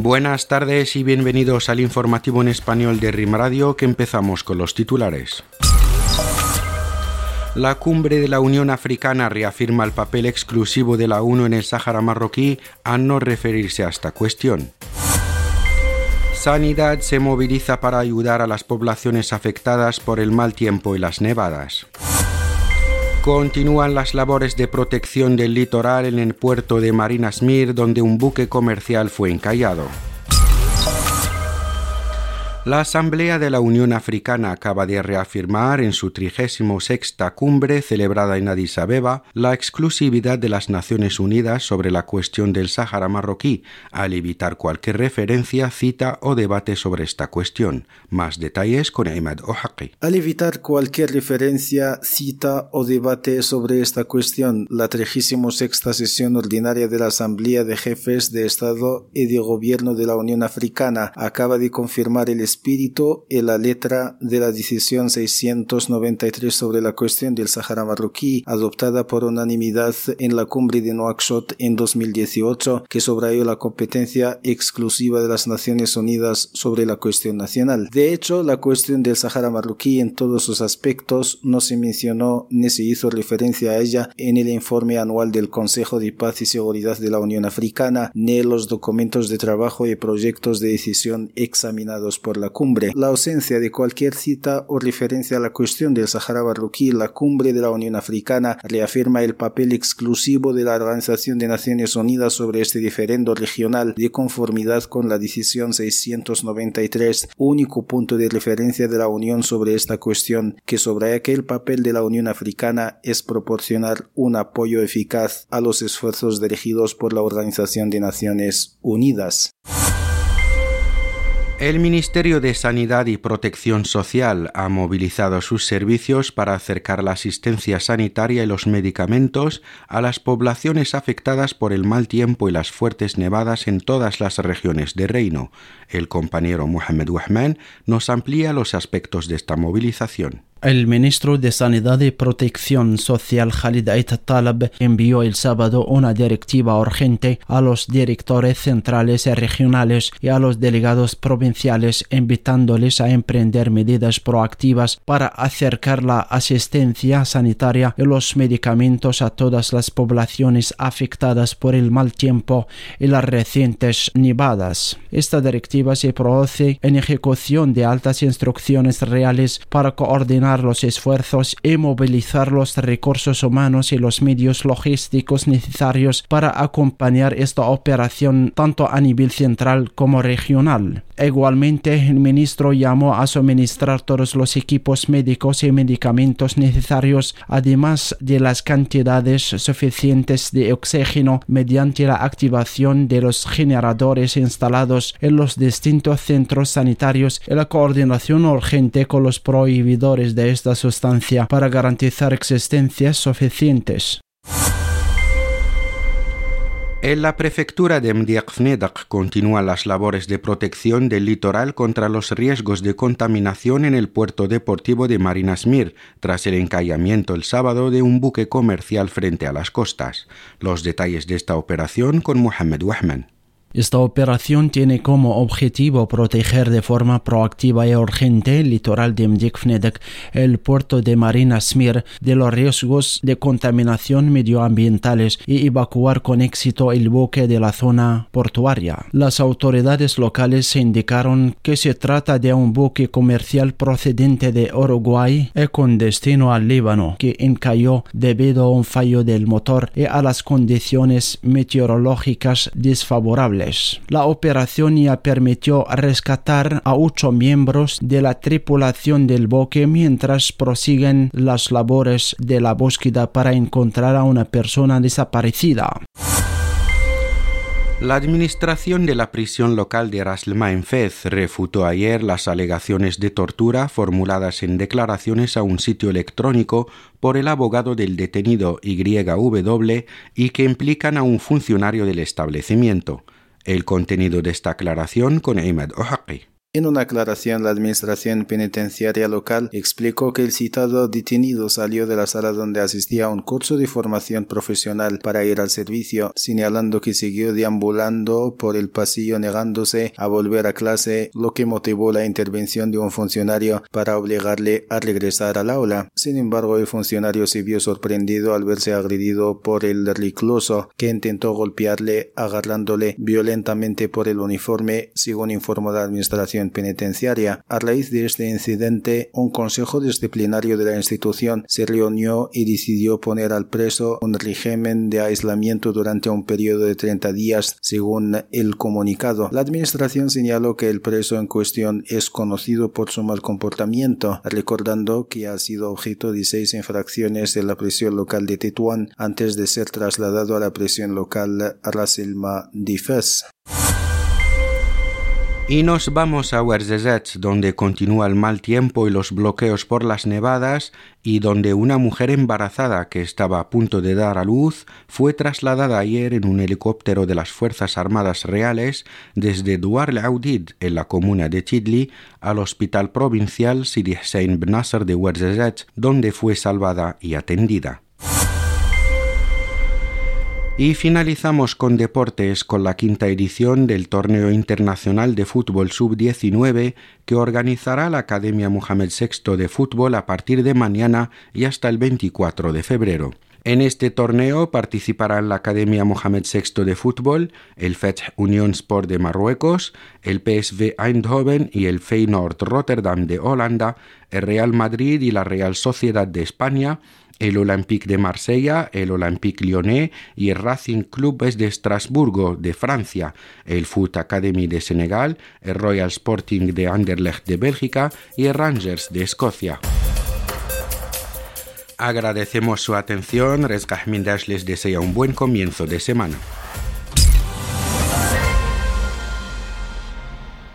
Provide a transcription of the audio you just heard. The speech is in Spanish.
Buenas tardes y bienvenidos al informativo en español de RIM Radio que empezamos con los titulares. La cumbre de la Unión Africana reafirma el papel exclusivo de la ONU en el Sáhara marroquí a no referirse a esta cuestión. Sanidad se moviliza para ayudar a las poblaciones afectadas por el mal tiempo y las nevadas. Continúan las labores de protección del litoral en el puerto de Marinasmir, donde un buque comercial fue encallado. La Asamblea de la Unión Africana acaba de reafirmar en su 36 cumbre celebrada en Addis Abeba la exclusividad de las Naciones Unidas sobre la cuestión del Sáhara marroquí, al evitar cualquier referencia, cita o debate sobre esta cuestión. Más detalles con Ahmed Ohaki. Al evitar cualquier referencia, cita o debate sobre esta cuestión, la 36 sesión ordinaria de la Asamblea de Jefes de Estado y de Gobierno de la Unión Africana acaba de confirmar el espíritu y la letra de la decisión 693 sobre la cuestión del Sahara marroquí, adoptada por unanimidad en la cumbre de Nouakchott en 2018, que subrayó la competencia exclusiva de las Naciones Unidas sobre la cuestión nacional. De hecho, la cuestión del Sahara marroquí en todos sus aspectos no se mencionó ni se hizo referencia a ella en el informe anual del Consejo de Paz y Seguridad de la Unión Africana, ni en los documentos de trabajo y proyectos de decisión examinados por la cumbre. La ausencia de cualquier cita o referencia a la cuestión del Sahara marroquí la cumbre de la Unión Africana reafirma el papel exclusivo de la Organización de Naciones Unidas sobre este diferendo regional de conformidad con la decisión 693, único punto de referencia de la Unión sobre esta cuestión, que subraya que el papel de la Unión Africana es proporcionar un apoyo eficaz a los esfuerzos dirigidos por la Organización de Naciones Unidas. El Ministerio de Sanidad y Protección Social ha movilizado sus servicios para acercar la asistencia sanitaria y los medicamentos a las poblaciones afectadas por el mal tiempo y las fuertes nevadas en todas las regiones de Reino. El compañero Mohamed Wahman nos amplía los aspectos de esta movilización. El ministro de Sanidad y Protección Social Khalid Ait Talab envió el sábado una directiva urgente a los directores centrales y regionales y a los delegados provinciales invitándoles a emprender medidas proactivas para acercar la asistencia sanitaria y los medicamentos a todas las poblaciones afectadas por el mal tiempo y las recientes nevadas. Esta directiva se produce en ejecución de altas instrucciones reales para coordinar los esfuerzos y movilizar los recursos humanos y los medios logísticos necesarios para acompañar esta operación tanto a nivel central como regional. Igualmente, el ministro llamó a suministrar todos los equipos médicos y medicamentos necesarios, además de las cantidades suficientes de oxígeno mediante la activación de los generadores instalados en los distintos centros sanitarios y la coordinación urgente con los prohibidores de esta sustancia para garantizar existencias suficientes. En la prefectura de Mdiakfnedak continúan las labores de protección del litoral contra los riesgos de contaminación en el puerto deportivo de Marinasmir, tras el encallamiento el sábado de un buque comercial frente a las costas. Los detalles de esta operación con Mohamed Wahman. Esta operación tiene como objetivo proteger de forma proactiva y urgente el litoral de Mdikfnedek, el puerto de Marina Smir, de los riesgos de contaminación medioambientales y evacuar con éxito el buque de la zona portuaria. Las autoridades locales indicaron que se trata de un buque comercial procedente de Uruguay y con destino al Líbano, que encalló debido a un fallo del motor y a las condiciones meteorológicas desfavorables. La operación ya permitió rescatar a ocho miembros de la tripulación del buque mientras prosiguen las labores de la búsqueda para encontrar a una persona desaparecida. La administración de la prisión local de Raslma en Fez refutó ayer las alegaciones de tortura formuladas en declaraciones a un sitio electrónico por el abogado del detenido YW y que implican a un funcionario del establecimiento. El contenido de esta aclaración con Ahmed Ohaki. En una aclaración, la Administración Penitenciaria local explicó que el citado detenido salió de la sala donde asistía a un curso de formación profesional para ir al servicio, señalando que siguió deambulando por el pasillo negándose a volver a clase, lo que motivó la intervención de un funcionario para obligarle a regresar al aula. Sin embargo, el funcionario se vio sorprendido al verse agredido por el recluso, que intentó golpearle agarrándole violentamente por el uniforme, según informó la Administración penitenciaria. A raíz de este incidente, un consejo disciplinario de la institución se reunió y decidió poner al preso un régimen de aislamiento durante un periodo de 30 días, según el comunicado. La administración señaló que el preso en cuestión es conocido por su mal comportamiento, recordando que ha sido objeto de seis infracciones en la prisión local de Tetuán antes de ser trasladado a la prisión local a la Selma de Fez. Y nos vamos a Ouarzazate, donde continúa el mal tiempo y los bloqueos por las nevadas, y donde una mujer embarazada que estaba a punto de dar a luz fue trasladada ayer en un helicóptero de las Fuerzas Armadas Reales desde Duar el-Audid, en la comuna de Chidli, al Hospital Provincial Sidi Hussein Bnasser de Ouarzazate, donde fue salvada y atendida. Y finalizamos con deportes con la quinta edición del Torneo Internacional de Fútbol Sub-19 que organizará la Academia Mohamed VI de Fútbol a partir de mañana y hasta el 24 de febrero. En este torneo participarán la Academia Mohamed VI de Fútbol, el Fetch Union Sport de Marruecos, el PSV Eindhoven y el Feyenoord Rotterdam de Holanda, el Real Madrid y la Real Sociedad de España, el Olympique de Marsella, el Olympique Lyonnais y el Racing Club de Estrasburgo de Francia, el Foot Academy de Senegal, el Royal Sporting de Anderlecht de Bélgica y el Rangers de Escocia. Agradecemos su atención, Resgah les desea un buen comienzo de semana.